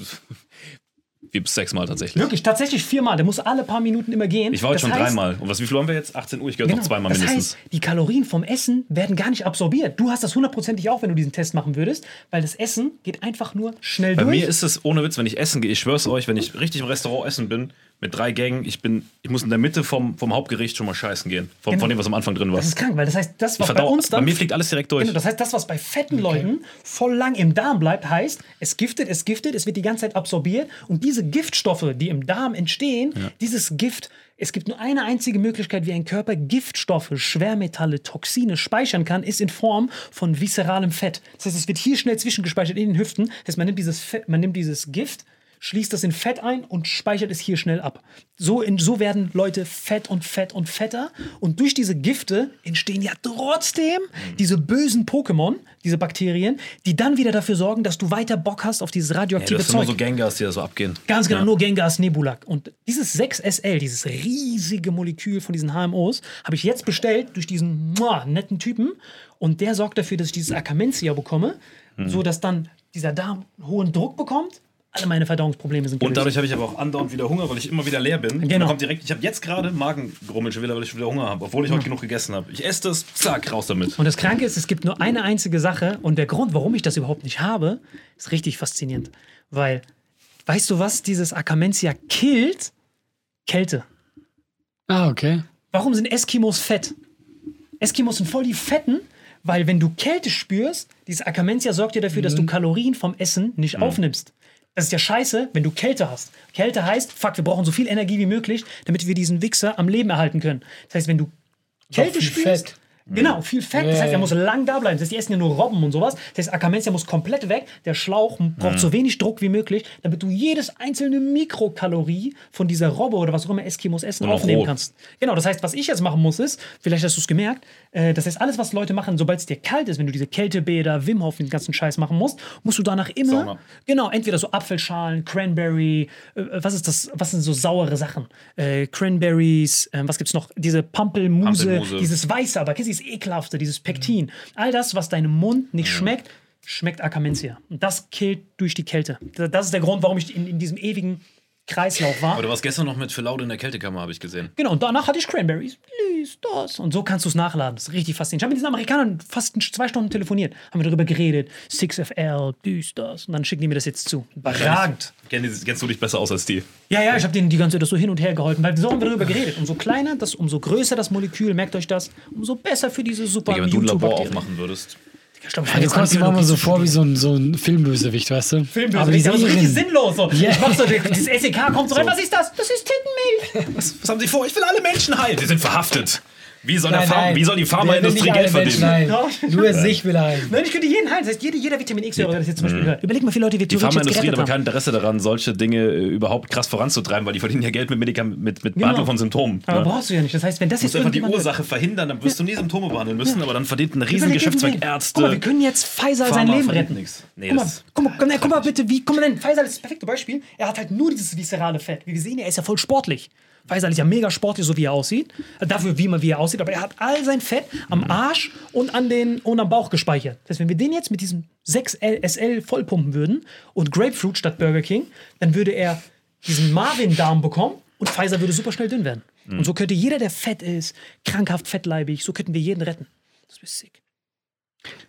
sechsmal tatsächlich. Wirklich, tatsächlich viermal. Der muss alle paar Minuten immer gehen. Ich war heute Das schon heißt- dreimal. Und was, wie viel haben wir jetzt? 18 Uhr, ich gehöre Genau. noch zweimal das mindestens. heißt, die Kalorien vom Essen werden gar nicht absorbiert. Du hast das hundertprozentig auch, wenn du diesen Test machen würdest, weil das Essen geht einfach nur schnell Bei durch. mir ist es ohne Witz, wenn ich essen gehe, ich schwör's euch, wenn ich richtig im Restaurant essen bin, mit drei Gängen, ich bin, ich muss in der Mitte vom, vom Hauptgericht schon mal scheißen gehen. Vom, Genau. Von dem, was am Anfang drin war. das ist krank, weil das heißt, das, was bei verdau, uns bei dann. mir fliegt alles direkt durch. Genau, das heißt, das, was bei fetten Leuten voll lang im Darm bleibt, heißt, es giftet, es giftet, es wird die ganze Zeit absorbiert und diese Giftstoffe, die im Darm entstehen, dieses Gift, es gibt nur eine einzige Möglichkeit, wie ein Körper Giftstoffe, Schwermetalle, Toxine speichern kann, ist in Form von viszeralem Fett. Das heißt, es wird hier schnell zwischengespeichert in den Hüften. Das heißt, man nimmt dieses, Fett, man nimmt dieses Gift, schließt das in Fett ein und speichert es hier schnell ab. So, in, so werden Leute fett und fett und fetter. Und durch diese Gifte entstehen ja trotzdem diese bösen Pokémon, diese Bakterien, die dann wieder dafür sorgen, dass du weiter Bock hast auf dieses ja, radioaktive das sind Zeug. so Gengas, die da so abgehen. Ganz genau, Ja. nur Gengas Nebulak. Und dieses 6SL, dieses riesige Molekül von diesen HMOs, habe ich jetzt bestellt durch diesen muah, netten Typen. Und der sorgt dafür, dass ich dieses Akamentia bekomme, Mhm. so dass dann dieser Darm hohen Druck bekommt. Alle meine Verdauungsprobleme sind Und gelöst. dadurch habe ich aber auch andauernd wieder Hunger, weil ich immer wieder leer bin. Und Genau. dann kommt direkt, ich habe jetzt gerade Magengrummeln schon wieder, weil ich schon wieder Hunger habe, obwohl ich heute genug gegessen habe. Ich esse das, zack, raus damit. Und das Kranke ist, es gibt nur eine einzige Sache und der Grund, warum ich das überhaupt nicht habe, ist richtig faszinierend. Weil, weißt du was, dieses Akamentia killt? Kälte. Ah, okay. Warum sind Eskimos fett? Eskimos sind voll die Fetten, weil wenn du Kälte spürst, dieses Akamentia sorgt ja dafür, dass du Kalorien vom Essen nicht aufnimmst. Das ist ja scheiße, wenn du Kälte hast. Kälte heißt, fuck, wir brauchen so viel Energie wie möglich, damit wir diesen Wichser am Leben erhalten können. Das heißt, wenn du Kälte spürst. Fett. Genau, viel Fett. Das heißt, er muss lang da bleiben. Das heißt, die essen ja nur Robben und sowas. Das heißt, Akamentia muss komplett weg. Der Schlauch braucht so wenig Druck wie möglich, damit du jedes einzelne Mikrokalorie von dieser Robbe oder was auch immer Eskimos essen aufnehmen roh. kannst. Genau, das heißt, was ich jetzt machen muss, ist, vielleicht hast du es gemerkt, äh, das heißt, alles, was Leute machen, sobald es dir kalt ist, wenn du diese Kältebäder, Wim Hof, den ganzen Scheiß machen musst, musst du danach immer, Sauna. genau, entweder so Apfelschalen, Cranberry, äh, was ist das, was sind so saure Sachen? Äh, Cranberries, äh, was gibt's noch? Diese Pampelmuse, Pampelmuse. dieses Weiße, aber kennst du dieses Ekelhafte, dieses Pektin. All das, was deinem Mund nicht schmeckt, schmeckt Akamentia. Und das killt durch die Kälte. Das ist der Grund, warum ich in, in diesem ewigen Kreislauf war. Aber du warst gestern noch mit Phil Laude in der Kältekammer, habe ich gesehen. Genau, und danach hatte ich Cranberries. Lies das. Und so kannst du es nachladen. Das ist richtig faszinierend. Ich habe mit diesen Amerikanern fast zwei Stunden telefoniert. Haben wir darüber geredet. 6FL, dies, das. Und dann schicken die mir das jetzt zu. Überragend. Kennst, kennst du dich besser aus als die? Ja, ja, ich habe denen die ganze Zeit das so hin und her geholfen, weil so haben wir darüber geredet. Umso kleiner, das, umso größer das Molekül, merkt euch das, umso besser für diese super wenn du ein Labor aufmachen würdest. Ich glaub, ich Du kommst dir manchmal so vor wie so ein, so ein Filmbösewicht, weißt du? Filmbösewicht, Aber die aber so richtig sinnlos. So. Ich mach so, dieses SEK kommt so rein, was ist das? Das ist Tittenmilch. Was, was haben sie vor? Ich will alle Menschen heilen. Die sind verhaftet. Wie soll, Nein, der Farm, nein. wie soll die Pharmaindustrie Geld verdienen? heilen. Nur sich will heilen. Nein, ich könnte jeden heilen. Das heißt, jeder, jeder Vitamin X-Hörer, der das jetzt zum Beispiel hört. Überleg mal, wie viele Leute wir Mhm. Die jetzt Pharmaindustrie hat aber kein. Interesse daran, solche Dinge äh, überhaupt krass voranzutreiben, weil die verdienen ja Geld mit, Medikam mit, mit Behandlung von Symptomen. Aber ne? brauchst du ja nicht. Das heißt, wenn das Du musst jetzt einfach die Ursache verhindern, dann wirst du nie Symptome behandeln müssen, aber dann verdient ein riesen Geschäftszweig. Ärzte. Guck mal, wir können jetzt Faisal sein Leben retten. nix. Nee, guck, mal, das- guck, mal, guck, mal, guck mal bitte, wie, guck mal denn, Faisal ist das perfekte Beispiel. Er hat halt nur dieses viszerale Fett. Wie wir sehen, er ist ja voll sportlich. Faisal ist ja mega sportlich, so wie er aussieht. Dafür, wie man wie er aussieht. Aber er hat all sein Fett am Arsch und, an den, und am Bauch gespeichert. Das heißt, wenn wir den jetzt mit diesem 6L SL vollpumpen würden und Grapefruit statt Burger King, dann würde er diesen Marvin-Darm bekommen und Faisal würde super schnell dünn werden. Und so könnte jeder, der fett ist, krankhaft fettleibig, so könnten wir jeden retten. Das wäre sick.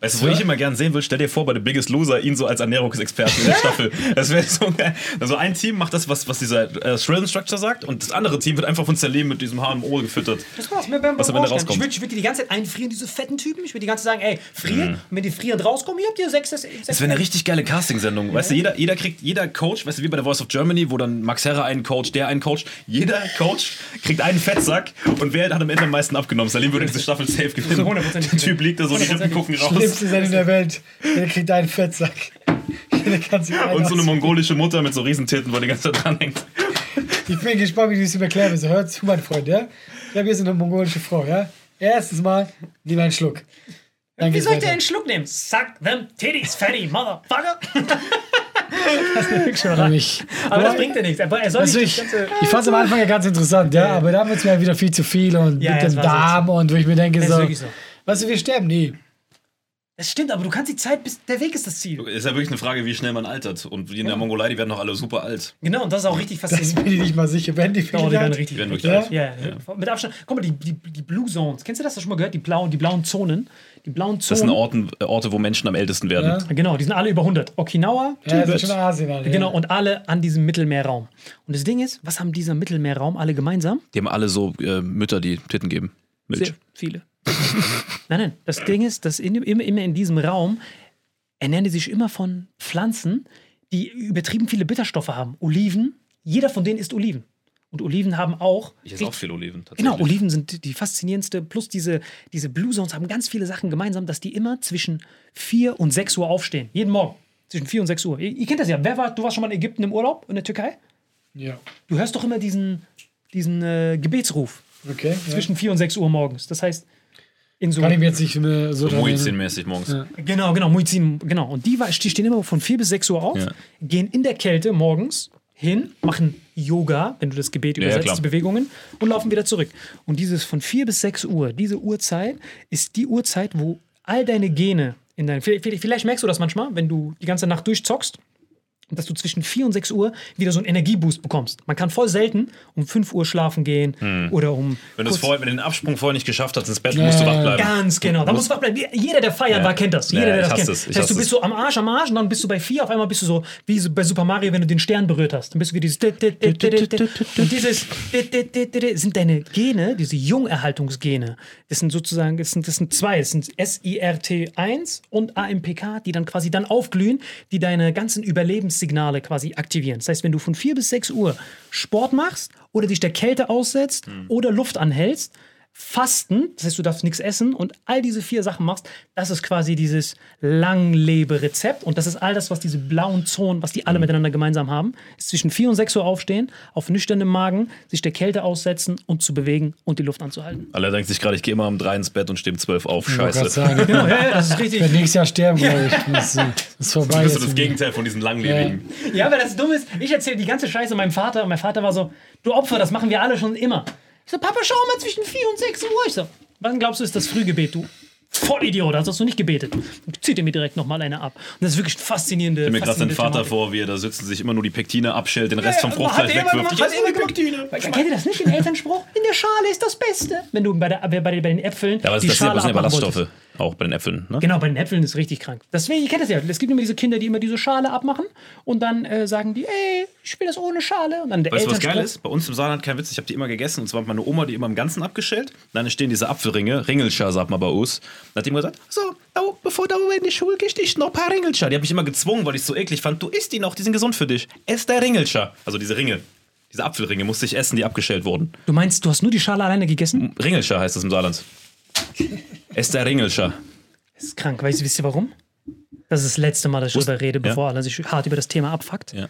Weißt du, wo ich immer gern sehen will, stell dir vor, bei The Biggest Loser ihn so als Ernährungsexperten in der Staffel. Das wäre so geil. Also ein Team macht das, was, was dieser äh, Shrill Instructor sagt, und das andere Team wird einfach von Zerleben mit diesem HMO gefüttert. Das war's. Mir beim Was am Ende rauskommt. Ich würde würd die die ganze Zeit einfrieren, diese fetten Typen. Ich würde die ganze Zeit sagen, ey, frieren. Und wenn die frierend rauskommen, ihr habt ihr sechs, sechs Das wäre eine richtig geile Casting-Sendung. Weißt du, jeder, jeder kriegt, jeder Coach, weißt du, wie bei der Voice of Germany, wo dann Max Herre einen Coach, der einen Coach, jeder Coach kriegt einen Fettsack und wer hat am Ende am meisten abgenommen? Salim würde diese Staffel safe gewinnen. Der Typ liegt da so, die Rippen gucken raus. Schlimmste Sendung der Welt. Der kriegt einen Fettsack. Der kann sich Und so eine mongolische Mutter mit so Riesentitten, wo die ganze Zeit dranhängt. Ich bin gespannt, wie du es ihm erklären willst. Hör zu, mein Freund, ja? Ich habe hier so eine mongolische Frau, ja? Erstens mal, nimm einen Schluck. Dann Wie soll ich dir weiter. einen Schluck nehmen? Suck them titties, fatty motherfucker. Aber ich- Aber das bringt ja nichts. Aber er soll Also nicht ich, das ganze... ich fand es am Anfang ja ganz interessant, ja, aber dann wird es mir wieder viel zu viel und Ja, mit ja, dem war so. Darm und wo ich mir denke, ist so, so. weißt du, wir sterben nie. Das stimmt, aber du kannst die Zeit, bis der Weg ist das Ziel. Ist ja wirklich eine Frage, wie schnell man altert. Und wie in der Mongolei, die werden doch alle super alt. Genau, und das ist auch richtig Das faszinierend. bin ich nicht mal sicher. Werden die Oh, die werden alt? richtig Die werden wirklich Ja? alt. Ja, ja, mit Abstand. Guck mal, die, die, die Blue Zones. Kennst du das? Hast du schon mal gehört? Die blauen, die blauen Zonen. Die blauen Das sind Zonen. Orten, äh, Orte, wo Menschen am ältesten werden. Ja. Genau, die sind alle über 100. Okinawa, Ja, das Tibet. ist schon Asien, Alter. Genau, und alle an diesem Mittelmeerraum. Und das Ding ist, was haben dieser Mittelmeerraum alle gemeinsam? Die haben alle so äh, Mütter, die Titten geben. Milch. Sehr viele. Nein, nein, das Ding ist, dass in, immer, immer in diesem Raum ernähren die sich immer von Pflanzen, die übertrieben viele Bitterstoffe haben. Oliven, jeder von denen isst Oliven. Und Oliven haben auch. Ich esse auch viel Oliven, tatsächlich. Genau, Oliven sind die faszinierendste. Plus diese, diese Blue Zones haben ganz viele Sachen gemeinsam, dass die immer zwischen 4 und 6 Uhr aufstehen. Jeden Morgen. Zwischen 4 und 6 Uhr. Ihr, ihr kennt das ja. Wer war, du warst schon mal in Ägypten im Urlaub, in der Türkei? Ja, Du hörst doch immer diesen, diesen äh, Gebetsruf okay. Ja. zwischen 4 und 6 Uhr morgens. Das heißt, in so. Kann ich mir jetzt nicht mehr so. Muizin-mäßig morgens. Ja. Genau, genau, Muizin, genau. Und die, die stehen immer von 4 bis 6 Uhr auf, Ja. gehen in der Kälte morgens hin, machen Yoga, wenn du das Gebet ja, übersetzt, klar. die Bewegungen, und laufen wieder zurück. Und dieses von 4 bis 6 Uhr, diese Uhrzeit, ist die Uhrzeit, wo all deine Gene in dein. Vielleicht, vielleicht merkst du das manchmal, wenn du die ganze Nacht durchzockst. Dass du zwischen 4 und 6 Uhr wieder so einen Energieboost bekommst. Man kann voll selten um 5 Uhr schlafen gehen oder um. Hm. Wenn du vorher, wenn den Absprung vorher nicht geschafft hast ins Bett, musst du wach bleiben. Ganz genau. Da musst du wach bleiben. Jeder, der feiern Ja. war, kennt das. Jeder, der ich das kennt. Das heißt, du bist so am Arsch, am Arsch und dann bist du bei 4, auf einmal bist du so wie bei Super Mario, wenn du den Stern berührt hast. Dann bist du wie dieses. Und dieses sind deine Gene, diese Jungerhaltungsgene. Das sind sozusagen, das sind, das sind zwei. Das sind SIRT1 und AMPK, die dann quasi dann aufglühen, die deine ganzen Überlebenssignale quasi aktivieren. Das heißt, wenn du von 4 bis 6 Uhr Sport machst oder dich der Kälte aussetzt oder Luft anhältst, Fasten, das heißt, du darfst nichts essen und all diese vier Sachen machst, das ist quasi dieses Langlebe-Rezept und das ist all das, was diese blauen Zonen, was die alle miteinander gemeinsam haben, ist zwischen 4 und 6 Uhr aufstehen, auf nüchternem Magen, sich der Kälte aussetzen und zu bewegen und die Luft anzuhalten. Alle denken sich gerade, ich gehe immer um drei ins Bett und stehe um zwölf auf. Ich wollte gerade Scheiße. sagen, ich Genau, ja, das ist richtig. werde nächstes Jahr sterben, glaube ich. Das ist, das ist vorbei. Das ist das. Gegenteil von diesen langlebigen. Ja, aber das Dumme ist, ich erzähle die ganze Scheiße meinem Vater und mein Vater war so, du Opfer, das machen wir alle schon immer. Ich so, Papa, schau mal zwischen 4 und 6 Uhr. Ich so, wann glaubst du, ist das Frühgebet, du? Vollidiot, hast du nicht gebetet. Zieht er mir direkt nochmal eine ab. Und das ist wirklich faszinierende. Stell mir gerade seinen faszinierende Vater Thematik. vor, wie er da sitzt und sich immer nur die Pektine abschält, den Rest vom Ja, Fruchtfleisch er immer wegwirft. hat er immer gemacht. Kennt ihr das nicht, den Elternspruch? In der Schale ist das Beste. Wenn du bei, der, bei, bei den Äpfeln Ja, aber das, die das, Schale das sind ja abmachen Ballaststoffe. Auch bei den Äpfeln. Ne? Genau, bei den Äpfeln ist es richtig krank. Deswegen, ihr kennt das ja. Es gibt immer diese Kinder, die immer diese Schale abmachen und dann äh, sagen die, ey, ich will das ohne Schale. Und dann der Weißt du, was geil ist? Bei uns im Saarland, kein Witz, ich habe die immer gegessen. Und zwar hat meine Oma die immer im Ganzen abgeschält. Dann stehen diese Apfelringe, Ringelscher, sagt man bei uns. Dann hat die immer gesagt, so, da, bevor du in die Schule gehst, isst noch ein paar Ringelscher. Die habe ich immer gezwungen, weil ich es so eklig fand. Du isst die noch, die sind gesund für dich. Ess der Ringelscher. Also diese Ringe. Diese Apfelringe musste ich essen, die abgeschält wurden. Du meinst, du hast nur die Schale alleine gegessen? Ringelscher heißt das im Saarland. Ess der Ringelscher. Das ist krank. Weißt du, wisst ihr warum? Das ist das letzte Mal, dass ich Wusst- darüber rede, ja. bevor einer sich hart über das Thema abfuckt. Ja.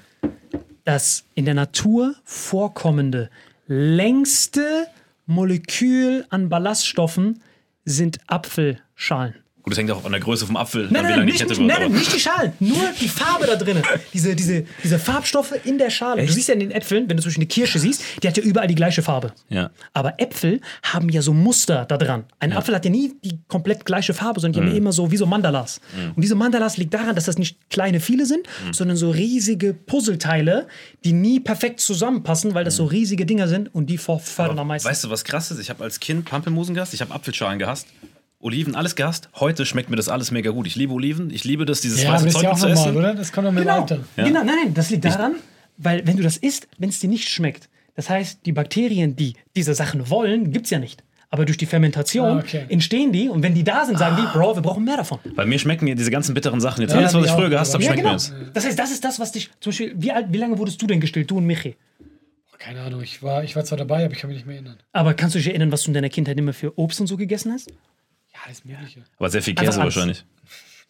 Das in der Natur vorkommende längste Molekül an Ballaststoffen sind Apfelschalen. Gut, das hängt auch an der Größe vom Apfel, Nein, nein, die nicht, nicht, nein, nein, nicht die Schalen, nur die Farbe da drin. Diese, diese, diese Farbstoffe in der Schale. Du siehst ja in den Äpfeln, wenn du zum Beispiel eine Kirsche siehst, die hat ja überall die gleiche Farbe. Ja. Aber Äpfel haben ja so Muster da dran. Ein Apfel hat ja nie die komplett gleiche Farbe, sondern die haben ja immer so wie so Mandalas. Und diese Mandalas liegt daran, dass das nicht kleine viele sind, sondern so riesige Puzzleteile, die nie perfekt zusammenpassen, weil das so riesige Dinger sind und die fördern am meisten. Weißt du, was krass ist? Ich habe als Kind Pampelmusen gehasst, ich habe Apfelschalen gehasst, Oliven, alles gehasst. Heute schmeckt mir das alles mega gut. Ich liebe Oliven, ich liebe das, dieses Ja, aber weiße das ist Zeug ja auch zu normal, essen. oder? Das kommt doch mit Genau, Alter. genau, nein, nein, das liegt daran, weil wenn du das isst, wenn es dir nicht schmeckt, das heißt, die Bakterien, die diese Sachen wollen, gibt es ja nicht. Aber durch die Fermentation Ah, okay. entstehen die und wenn die da sind, sagen die, Bro, wir brauchen mehr davon. Bei mir schmecken mir diese ganzen bitteren Sachen jetzt. Ja, alles, was ich früher gehasst habe, schmeckt ja, mir genau. jetzt. Das heißt, das ist das, was dich, zum Beispiel, wie, alt, wie lange wurdest du denn gestillt, du und Michi? Keine Ahnung, ich war, ich war zwar dabei, aber ich kann mich nicht mehr erinnern. Aber kannst du dich erinnern, was du in deiner Kindheit immer für Obst und so gegessen hast? Alles Mögliche. Aber sehr viel Einfach Käse alles. wahrscheinlich.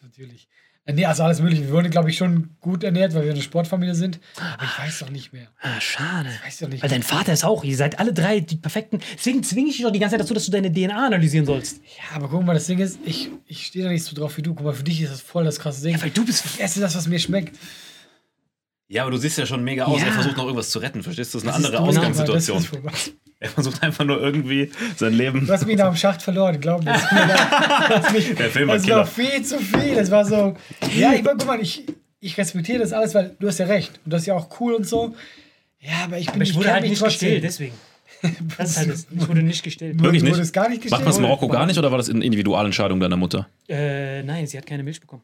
Natürlich. Äh, Nee, also alles Mögliche. Wir wurden, glaube ich, schon gut ernährt, weil wir eine Sportfamilie sind. Aber ich weiß doch nicht mehr. Ah, schade. weiß doch nicht. Weil dein Vater ist auch, ihr seid alle drei die perfekten. Deswegen zwinge ich dich doch die ganze Zeit dazu, dass du deine DNA analysieren sollst. Ja, aber guck mal, das Ding ist, ich, ich stehe da nicht so drauf wie du. Guck mal, für dich ist das voll das krasse Ding. Ja, weil du bist. ich esse das, was mir schmeckt. Ja, aber du siehst ja schon mega aus. Ja. Er versucht noch irgendwas zu retten, verstehst du? Das ist eine Das andere ist aber das Ausgangssituation. ist vorbei. Er versucht einfach nur irgendwie sein Leben. Du hast mich nach dem Schacht verloren, glaub mir. Das ist ist mich- Der Film war das Killer. war viel zu viel. Das war so. Ja, ich, guck mal, ich, ich respektiere das alles, weil du hast ja recht. Und das ist ja auch cool und so. Ja, aber ich bin Aber ich wurde halt mich nicht trotzdem. gestillt, deswegen. Das ist halt das. Ich wurde nicht gestillt. Wirklich Wurde nicht? es gar nicht Macht man es in? Marokko gar nicht oder war das eine Individualentscheidung deiner Mutter? Äh, nein, sie hat keine Milch bekommen.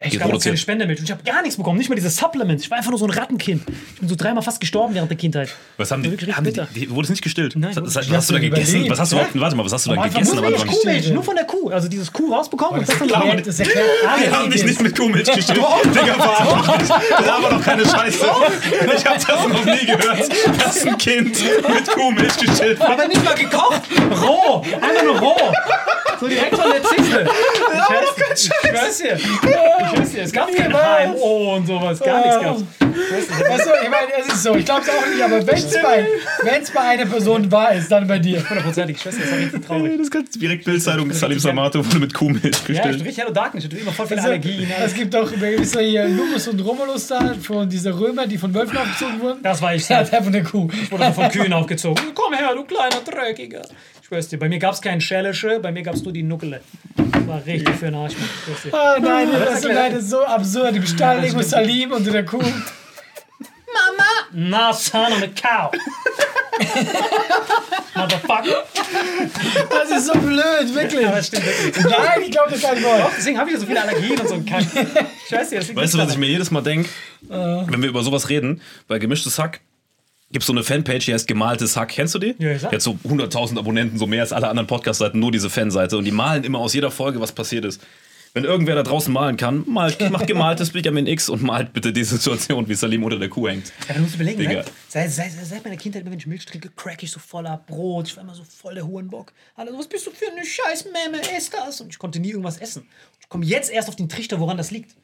Die Ich habe auch produziert. keine Spendermilch. Und ich habe gar nichts bekommen. Nicht mal diese Supplements. Ich war einfach nur so ein Rattenkind. Ich bin so dreimal fast gestorben während der Kindheit. Was haben die? Wirklich Haben die, die wurde es nicht gestillt? Nein, was, was, hast du da gegessen? Was hast du überhaupt, warte mal, was hast du da gegessen? Anfang? nicht Kuhmilch, nur von der Kuh. Also dieses Kuh rausbekommen und das dann Ja, laufen. das Ah, Wir haben dich nicht mit Kuhmilch gestillt. Digga, verarsch mich. Das aber doch keine Scheiße. Ich hab das noch nie gehört, dass ein Kind mit Kuhmilch gestillt wird. Aber nicht mal gekocht. Roh. Einfach nur roh. So direkt von der. Ich schwör's, ich schwör's dir. Ich schwör's dir. Es gab kein HMO und sowas. Gar nichts gab's. Weißt du, ich meine, es ist so, ich glaube es auch nicht, aber wenn es bei, wenn's bei einer Person wahr ist, dann bei dir. Hundertprozentig. Ich dir. Das war richtig traurig. Das kannst direkt Bildzeitung, Salim Samato wurde mit Kuhmilch Ja, ich bin gestillt. richtig Hello Darkness. Ich hatte immer voll viele Also, Allergien. es gibt doch, wisst ihr hier, Lumus und Romulus da, von dieser Römer, die von Wölfen aufgezogen wurden. Das war ich Der hat einfach eine Kuh. Ich wurde von Kühen aufgezogen. Komm her, du kleiner Dreckiger. Schwör's dir, bei mir gab's keinen Schällische, bei mir gab's nur die Nuckele. war richtig für den Arsch. Das ist- Ah nein, das, das ist nein, ist so absurd. Im Stall irgendwo Salim unter der Kuh. Nah, son of a cow. Motherfucker. Das ist so blöd, wirklich. Aber das stimmt wirklich. Nein, ich glaube das kein Wort. Deswegen habe ich ja so viele Allergien und so einen Kack. Nicht, das Weißt du, was ich mir jedes Mal denke, wenn wir über sowas reden? Bei Gemischtes Hack gibt es so eine Fanpage, die heißt Gemaltes Hack. Kennst du die? Ja, ich sag. Die hat so 100.000 Abonnenten, so mehr als alle anderen Podcast-Seiten, nur diese Fanseite. Und die malen immer aus jeder Folge, was passiert ist. Wenn irgendwer da draußen malen kann, malt, macht gemaltes Benjamin X und malt bitte die Situation, wie Salim unter der Kuh hängt. Ja, du musst überlegen, Digga. ne? seit, seit, seit meiner Kindheit, wenn ich Milch trinke, crack ich so voller Brot. Ich war immer so voll der Hurenbock. Alle so, was bist du für eine scheiß Memme, ess das. Und ich konnte nie irgendwas essen. Ich komme jetzt erst auf den Trichter, woran das liegt.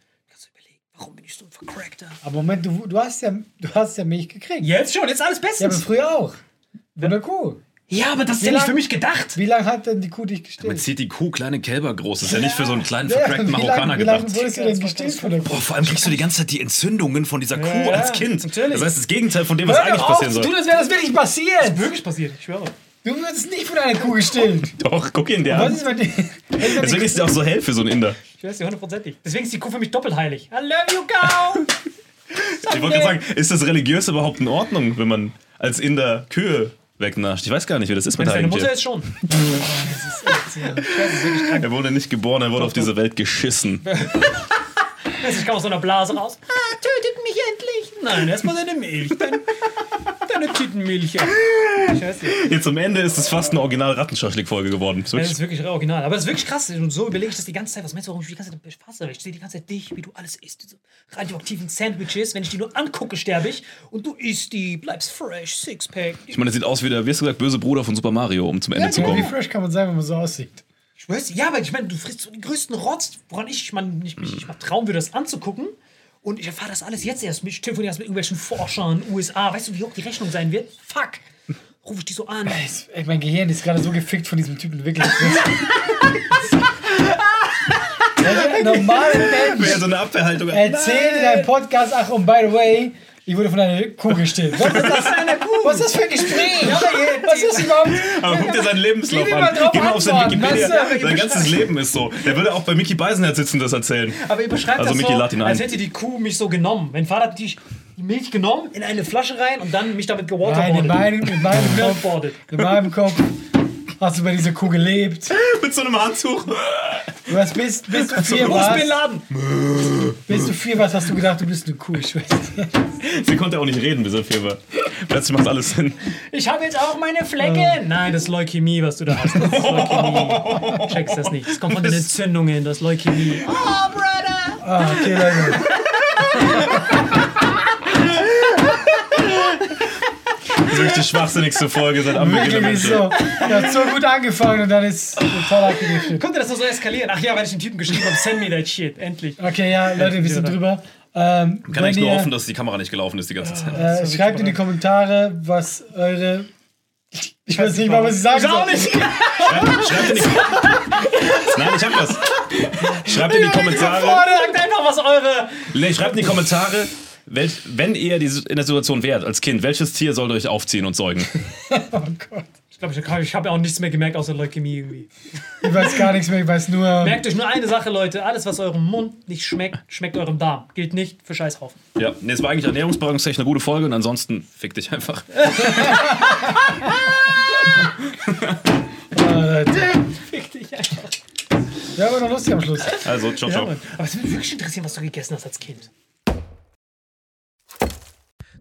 Du warum bin ich so ein vercrackter? Aber Moment, du, du, hast ja, du hast ja Milch gekriegt. Jetzt schon, jetzt alles Ja, aber bestens. früher auch. Von der Kuh. Ja, aber das ist Wie ja nicht lang- für mich gedacht. Wie lange hat denn die Kuh dich Damit gestillt? zieht die Kuh kleine Kälber groß. Das ist ja nicht für so einen kleinen Ja, vercrackten Marokkaner lange wie lang gedacht. wurdest du denn gestillt von der Kuh? Boah, vor allem kriegst du die ganze Zeit die Entzündungen von dieser Kuh ja, als Kind. natürlich. Das heißt, das Gegenteil von dem, was Hör eigentlich auf passieren soll. tun, als wäre das wirklich passiert. Wirklich passiert, ich schwöre. Du würdest nicht von einer Kuh gestillt. Doch, guck ihn dir Was an. ist mit dir? Deswegen ist der auch so hell für so einen Inder. Ich weiß dir hundertprozentig. Deswegen ist die Kuh für mich doppelt heilig. I love you, cow! Ich wollte gerade sagen, ist das religiös überhaupt in Ordnung, wenn man als Inder Kühe wegnascht? Ich weiß gar nicht, wie das ist Wenn mit es deine Heiligen Mutter ist, schon. Er wurde nicht geboren, er wurde auf diese Welt geschissen. Ich komme aus so einer Blase raus. Ah, tötet mich endlich! Nein, erstmal deine Milch. Dein, deine Tittenmilch. Ich weiß nicht. Jetzt am Ende ist es fast eine Original-Rattenschaschlik-Folge geworden. Ist Das wirklich- ist wirklich original. Aber das ist wirklich krass. Und so überlege ich das die ganze Zeit. Was meinst du, warum ich die ganze Zeit befasse? Ich sehe die ganze Zeit dich, wie du alles isst. Diese radioaktiven Sandwiches. Wenn ich die nur angucke, sterbe ich. Und du isst die, bleibst fresh, Sixpack. Ich meine, er sieht aus wie der, wie hast du gesagt, böse Bruder von Super Mario, um zum Ende zu Wie kommen. fresh kann man sein, wenn man so aussieht? Ich weiß, ja, aber ich meine, du frisst so den größten Rotz, woran ich man, nicht, mich nicht mal trauen würde, das anzugucken. Und ich erfahre das alles jetzt erst. Ich telefoniere erst mit irgendwelchen Forschern, USA. Weißt du, wie hoch die Rechnung sein wird? Fuck. Rufe ich die so an. Ey, mein Gehirn ist gerade so gefickt von diesem Typen, wirklich. Normaler Mensch Wäre so eine Abwehrhaltung. erzählt in einem Podcast, ach und by the way, ich wurde von einer Kuh gestillt. Was ist das für eine Kuh? Was ist das für ein Gespräch? Was ist das überhaupt? Aber guck dir seinen Lebenslauf an. mal drauf Geh mal auf sein Wikipedia. weißt du? Sein ganzes Leben ist so. Der würde auch bei Mickey Beisenherz sitzen das erzählen. Aber ihr beschreibt Also das Mickey so, lad ihn ein. als hätte die Kuh mich so genommen. Mein Vater hat die, die Milch genommen, in eine Flasche rein und dann mich damit Nein, in gewaterboardet. meinem, in meinem Kopf, in meinem Kopf hast du bei dieser Kuh gelebt. Mit so einem Handtuch. Du hast, bis, bis du vier Wo ist Bin warst, Laden? bis du vier warst, hast du gedacht, du bist eine Kuh. Ich weiß nicht. Sie konnte auch nicht reden, bis er vier war. Plötzlich macht alles Sinn. Ich habe jetzt auch meine Flecke. Nein, das ist Leukämie, was du da hast. Das ist Leukämie. Du checkst das nicht. Das kommt von den Entzündungen, das ist Leukämie. Oh, Brother! Ah, okay, Leute. Das ist wirklich die schwachsinnigste Folge seit Anbeginn Wirklich ist so. Hat so gut angefangen und dann ist total abgedriftet. Konnte das nur so eskalieren? Ach ja, weil ich den Typen geschrieben habe, send me that shit. Endlich. Okay, ja, Leute, wir sind drüber. Ähm, Kann eigentlich nur hoffen, dass die Kamera nicht gelaufen ist die ganze Zeit. äh, schreibt in die Kommentare, was eure. Ich weiß nicht mal, was ich sagen Ich auch soll. nicht. Schreibt, schreibt in die Nein, ich hab das. Schreibt in die Kommentare. Sagt einfach, was eure. Nee, schreibt in die Kommentare, welch, wenn ihr in der Situation wärt als Kind, welches Tier sollt euch aufziehen und säugen? Oh Gott. Ich glaube, ich, ich habe ja auch nichts mehr gemerkt außer Leukämie irgendwie. Ich weiß gar nichts mehr, ich weiß nur. Merkt euch nur eine Sache, Leute. Alles, was eurem Mund nicht schmeckt, schmeckt eurem Darm. Gilt nicht für Scheißhaufen. Ja, nee, es war eigentlich ernährungsberatungstechnisch eine gute Folge und ansonsten fick dich einfach. Fick dich einfach. ja, aber noch lustig am Schluss. Also, ciao, Ja, ciao. Mann. Aber es würde mich wirklich interessieren, was du gegessen hast als Kind.